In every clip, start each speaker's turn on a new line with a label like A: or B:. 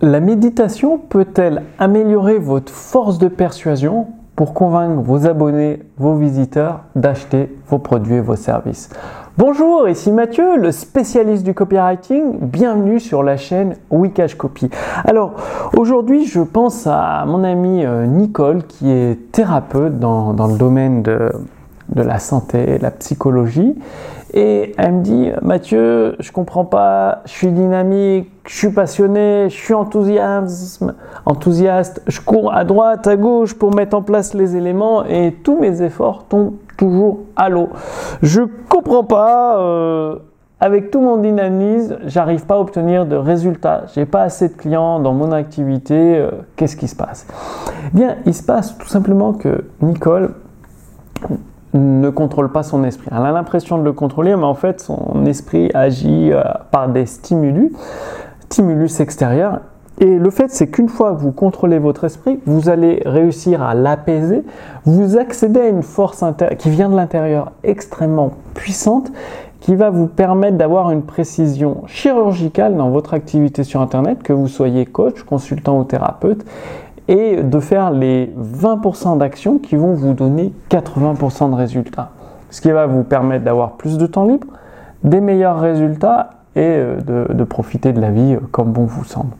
A: La méditation peut-elle améliorer votre force de persuasion pour convaincre vos abonnés, vos visiteurs d'acheter vos produits et vos services? Bonjour, ici Mathieu, le spécialiste du copywriting. Bienvenue sur la chaîne Wikash Copy. Alors, aujourd'hui, je pense à mon amie euh, Nicole qui est thérapeute dans, le domaine de, la santé, la psychologie. Et elle me dit, Mathieu, je comprends pas, je suis dynamique, je suis passionné, je suis enthousiaste, je cours à droite, à gauche pour mettre en place les éléments et tous mes efforts tombent toujours à l'eau. Je comprends pas, euh, avec tout mon dynamisme, j'arrive pas à obtenir de résultats, j'ai pas assez de clients dans mon activité, euh, qu'est-ce qui se passe? Eh Bien, il se passe tout simplement que Nicole ne contrôle pas son esprit. Elle a l'impression de le contrôler, mais en fait, son esprit agit euh, par des stimulus, stimulus extérieurs. Et le fait, c'est qu'une fois que vous contrôlez votre esprit, vous allez réussir à l'apaiser. Vous accédez à une force qui vient de l'intérieur extrêmement puissante, qui va vous permettre d'avoir une précision chirurgicale dans votre activité sur Internet, que vous soyez coach, consultant ou thérapeute, et de faire les 20% d'actions qui vont vous donner 80% de résultats. Ce qui va vous permettre d'avoir plus de temps libre, des meilleurs résultats et euh, de, profiter de la vie euh, comme bon vous semble.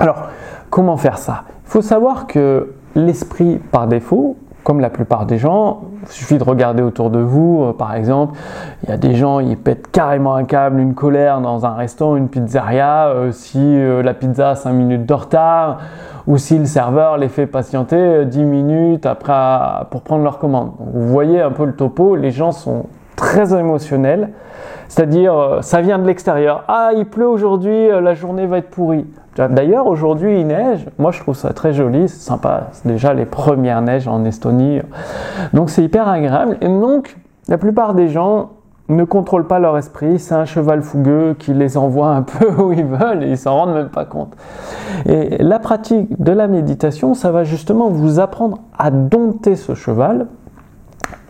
A: Alors, comment faire ça? Il faut savoir que l'esprit par défaut, comme la plupart des gens, il suffit de regarder autour de vous, euh, par exemple, il y a des gens, ils pètent carrément un câble, une colère dans un restaurant, une pizzeria, si la pizza a 5 minutes de retard, ou si le serveur les fait patienter 10 minutes après pour prendre leur commande. vous voyez un peu le topo, les gens sont très émotionnels, c'est-à-dire euh, ça vient de l'extérieur. Ah, il pleut aujourd'hui, euh, la journée va être pourrie. D'ailleurs, aujourd'hui, il neige. Moi, je trouve ça très joli, c'est sympa. C'est déjà les premières neiges en Estonie. Donc, c'est hyper agréable. Et donc, la plupart des gens ne contrôlent pas leur esprit, c'est un cheval fougueux qui les envoie un peu où ils veulent et ils s'en rendent même pas compte. Et la pratique de la méditation, ça va justement vous apprendre à dompter ce cheval.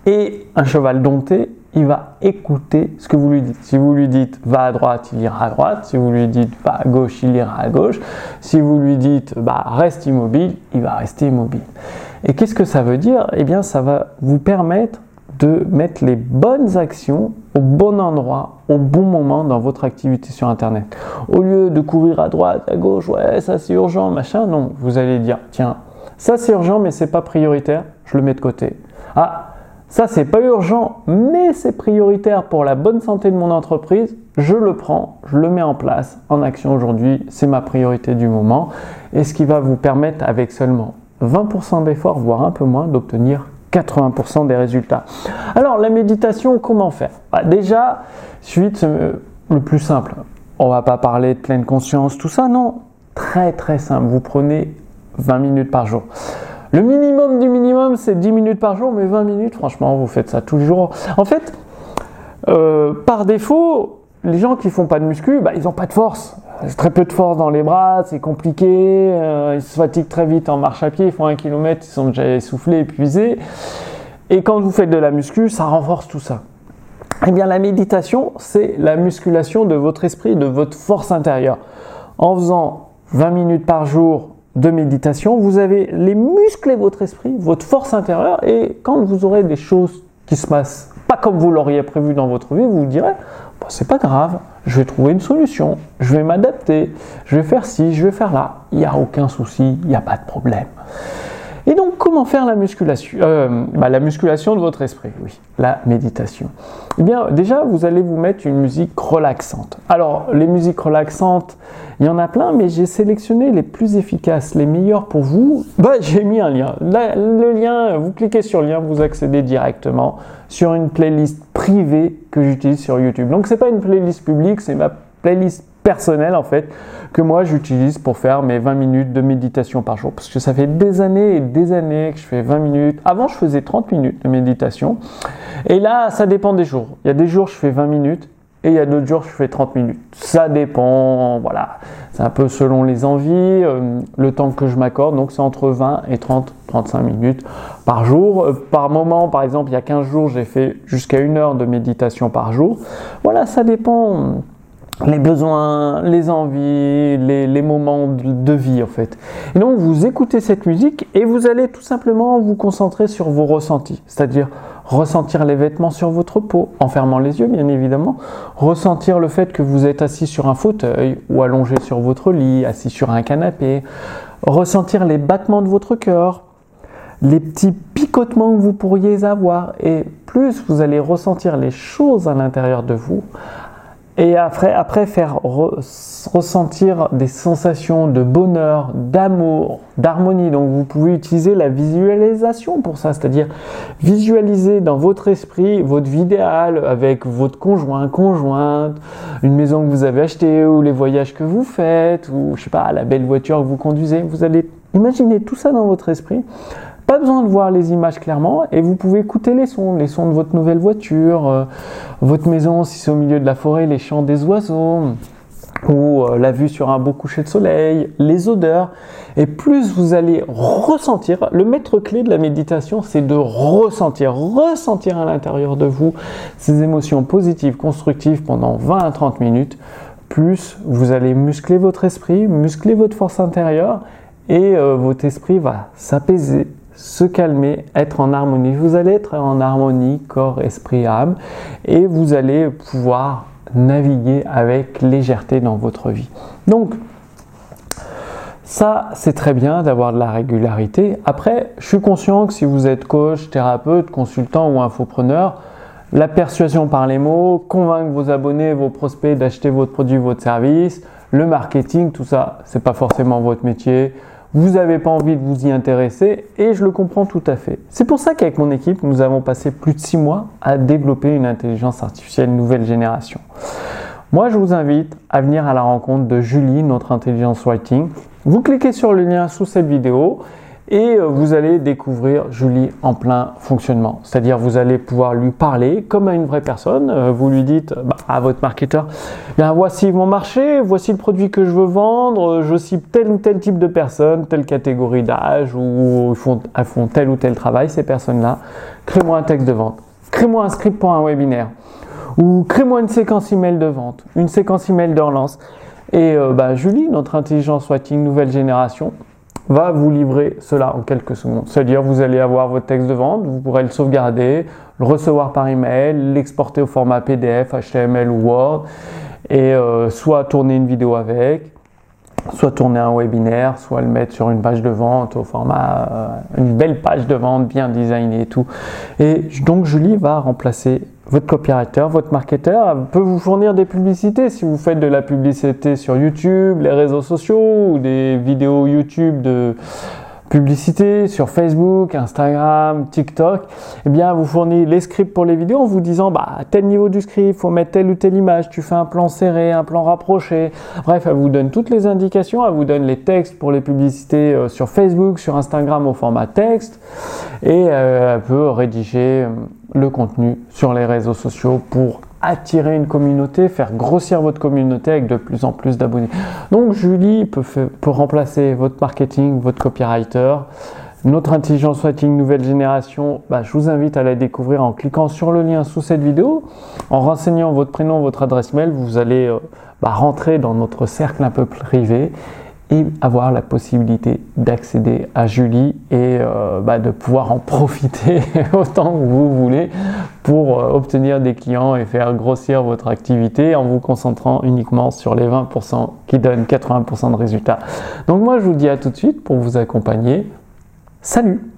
A: Et un cheval dompté, il va écouter ce que vous lui dites. Si vous lui dites va à droite, il ira à droite. Si vous lui dites va à gauche, il ira à gauche. Si vous lui dites bah, reste immobile, il va rester immobile. Et qu'est-ce que ça veut dire? Eh bien, ça va vous permettre de mettre les bonnes actions au bon endroit, au bon moment dans votre activité sur Internet. Au lieu de courir à droite, à gauche, ouais, ça c'est urgent, machin, non, vous allez dire, tiens, ça c'est urgent, mais c'est pas prioritaire, je le mets de côté. Ah, ça c'est pas urgent, mais c'est prioritaire pour la bonne santé de mon entreprise, je le prends, je le mets en place en action aujourd'hui, c'est ma priorité du moment, et ce qui va vous permettre avec seulement 20% d'effort, voire un peu moins, d'obtenir 80% des résultats. Alors la méditation, comment faire? Bah, Déjà, suite euh, le plus simple. On va pas parler de pleine conscience, tout ça, non. Très très simple. Vous prenez 20 minutes par jour. Le minimum du minimum, c'est 10 minutes par jour, mais 20 minutes, franchement, vous faites ça tous les jours. En fait, euh, par défaut, les gens qui font pas de muscu, bah, ils n'ont pas de force. Très peu de force dans les bras, c'est compliqué, euh, ils se fatiguent très vite en marche à pied, ils font un kilomètre, ils sont déjà essoufflés, épuisés. Et quand vous faites de la muscu, ça renforce tout ça. Eh bien, la méditation, c'est la musculation de votre esprit, de votre force intérieure. En faisant 20 minutes par jour de méditation, vous avez les muscler votre esprit, votre force intérieure, et quand vous aurez des choses qui se passent pas comme vous l'auriez prévu dans votre vie, vous vous direz c'est pas grave, je vais trouver une solution, je vais m'adapter, je vais faire ci, je vais faire là. Il n'y a aucun souci, il n'y a pas de problème. Et donc, comment faire la musculation euh, bah, La musculation de votre esprit, oui, la méditation. Eh bien, déjà, vous allez vous mettre une musique relaxante. Alors, les musiques relaxantes, il y en a plein, mais j'ai sélectionné les plus efficaces, les meilleures pour vous. Bah, j'ai mis un lien. le lien, vous cliquez sur le lien, vous accédez directement sur une playlist privée que j'utilise sur YouTube. Donc, c'est pas une playlist publique, c'est ma playlist personnel en fait que moi j'utilise pour faire mes 20 minutes de méditation par jour parce que ça fait des années et des années que je fais 20 minutes. Avant je faisais 30 minutes de méditation et là ça dépend des jours. Il y a des jours je fais 20 minutes et il y a d'autres jours je fais 30 minutes. Ça dépend, voilà. C'est un peu selon les envies, euh, le temps que je m'accorde. Donc c'est entre 20 et 30, 35 minutes par jour. Euh, par moment, par exemple, il y a 15 jours, j'ai fait jusqu'à une heure de méditation par jour. Voilà, ça dépend les besoins, les envies, les, moments de vie en fait. Et donc vous écoutez cette musique et vous allez tout simplement vous concentrer sur vos ressentis, c'est-à-dire ressentir les vêtements sur votre peau, en fermant les yeux bien évidemment, ressentir le fait que vous êtes assis sur un fauteuil ou allongé sur votre lit, assis sur un canapé, ressentir les battements de votre cœur, les petits picotements que vous pourriez avoir. Et plus vous allez ressentir les choses à l'intérieur de vous, et après, après faire ressentir des sensations de bonheur, d'amour, d'harmonie. Donc vous pouvez utiliser la visualisation pour ça, c'est-à-dire visualiser dans votre esprit votre vie idéale avec votre conjoint, conjointe, une maison que vous avez achetée ou les voyages que vous faites ou je sais pas la belle voiture que vous conduisez. Vous allez imaginer tout ça dans votre esprit pas besoin de voir les images clairement et vous pouvez écouter les sons, les sons de votre nouvelle voiture, euh, votre maison si c'est au milieu de la forêt, les chants des oiseaux ou euh, la vue sur un beau coucher de soleil, les odeurs. Et plus vous allez ressentir, le maître clé de la méditation, c'est de ressentir, ressentir à l'intérieur de vous ces émotions positives, constructives pendant 20 à 30 minutes. Plus vous allez muscler votre esprit, muscler votre force intérieure et euh, votre esprit va s'apaiser, se calmer, être en harmonie. Vous allez être en harmonie corps, esprit, âme et vous allez pouvoir naviguer avec légèreté dans votre vie. Donc, ça, c'est très bien d'avoir de la régularité. Après, je suis conscient que si vous êtes coach, thérapeute, consultant ou infopreneur, la persuasion par les mots, convaincre vos abonnés, vos prospects d'acheter votre produit, votre service, le marketing, tout ça, c'est pas forcément votre métier vous n'avez pas envie de vous y intéresser et je le comprends tout à fait. C'est pour ça qu'avec mon équipe, nous avons passé plus de six mois à développer une intelligence artificielle nouvelle génération. Moi, je vous invite à venir à la rencontre de Julie, notre intelligence writing. Vous cliquez sur le lien sous cette vidéo et euh, vous allez découvrir Julie en plein fonctionnement. C'est-à-dire vous allez pouvoir lui parler comme à une vraie personne. Euh, vous lui dites bah, à votre marketeur, bien voici mon marché, voici le produit que je veux vendre, je cible tel ou tel type de personnes, telle catégorie d'âge ou ils font, elles font tel ou tel travail ces personnes-là. Crée-moi un texte de vente, crée-moi un script pour un webinaire ou crée-moi une séquence email de vente, une séquence email de relance. Et euh, bah, Julie, notre intelligence writing nouvelle génération, va vous livrer cela en quelques secondes. C'est-à-dire vous allez avoir votre texte de vente, vous pourrez le sauvegarder, le recevoir par email, l'exporter au format PDF, HTML ou Word, et euh, soit tourner une vidéo avec, soit tourner un webinaire, soit le mettre sur une page de vente au format, euh, une belle page de vente bien designée et tout. Et donc Julie va remplacer votre copywriter, votre marketeur peut vous fournir des publicités si vous faites de la publicité sur YouTube, les réseaux sociaux ou des vidéos YouTube de publicité sur Facebook, Instagram, TikTok, eh bien, vous fournit les scripts pour les vidéos en vous disant, bah, à tel niveau du script, faut mettre telle ou telle image, tu fais un plan serré, un plan rapproché. Bref, elle vous donne toutes les indications, elle vous donne les textes pour les publicités euh, sur Facebook, sur Instagram au format texte, et euh, elle peut rédiger euh, le contenu sur les réseaux sociaux pour attirer une communauté, faire grossir votre communauté avec de plus en plus d'abonnés. Donc Julie peut, remplacer votre marketing, votre copywriter. Notre intelligence writing nouvelle génération, bah, je vous invite à la découvrir en cliquant sur le lien sous cette vidéo. En renseignant votre prénom, votre adresse mail, vous allez euh, bah, rentrer dans notre cercle un peu privé avoir la possibilité d'accéder à Julie et euh, bah, de pouvoir en profiter autant que vous voulez pour euh, obtenir des clients et faire grossir votre activité en vous concentrant uniquement sur les 20% qui donnent 80% de résultats. Donc moi je vous dis à tout de suite pour vous accompagner. Salut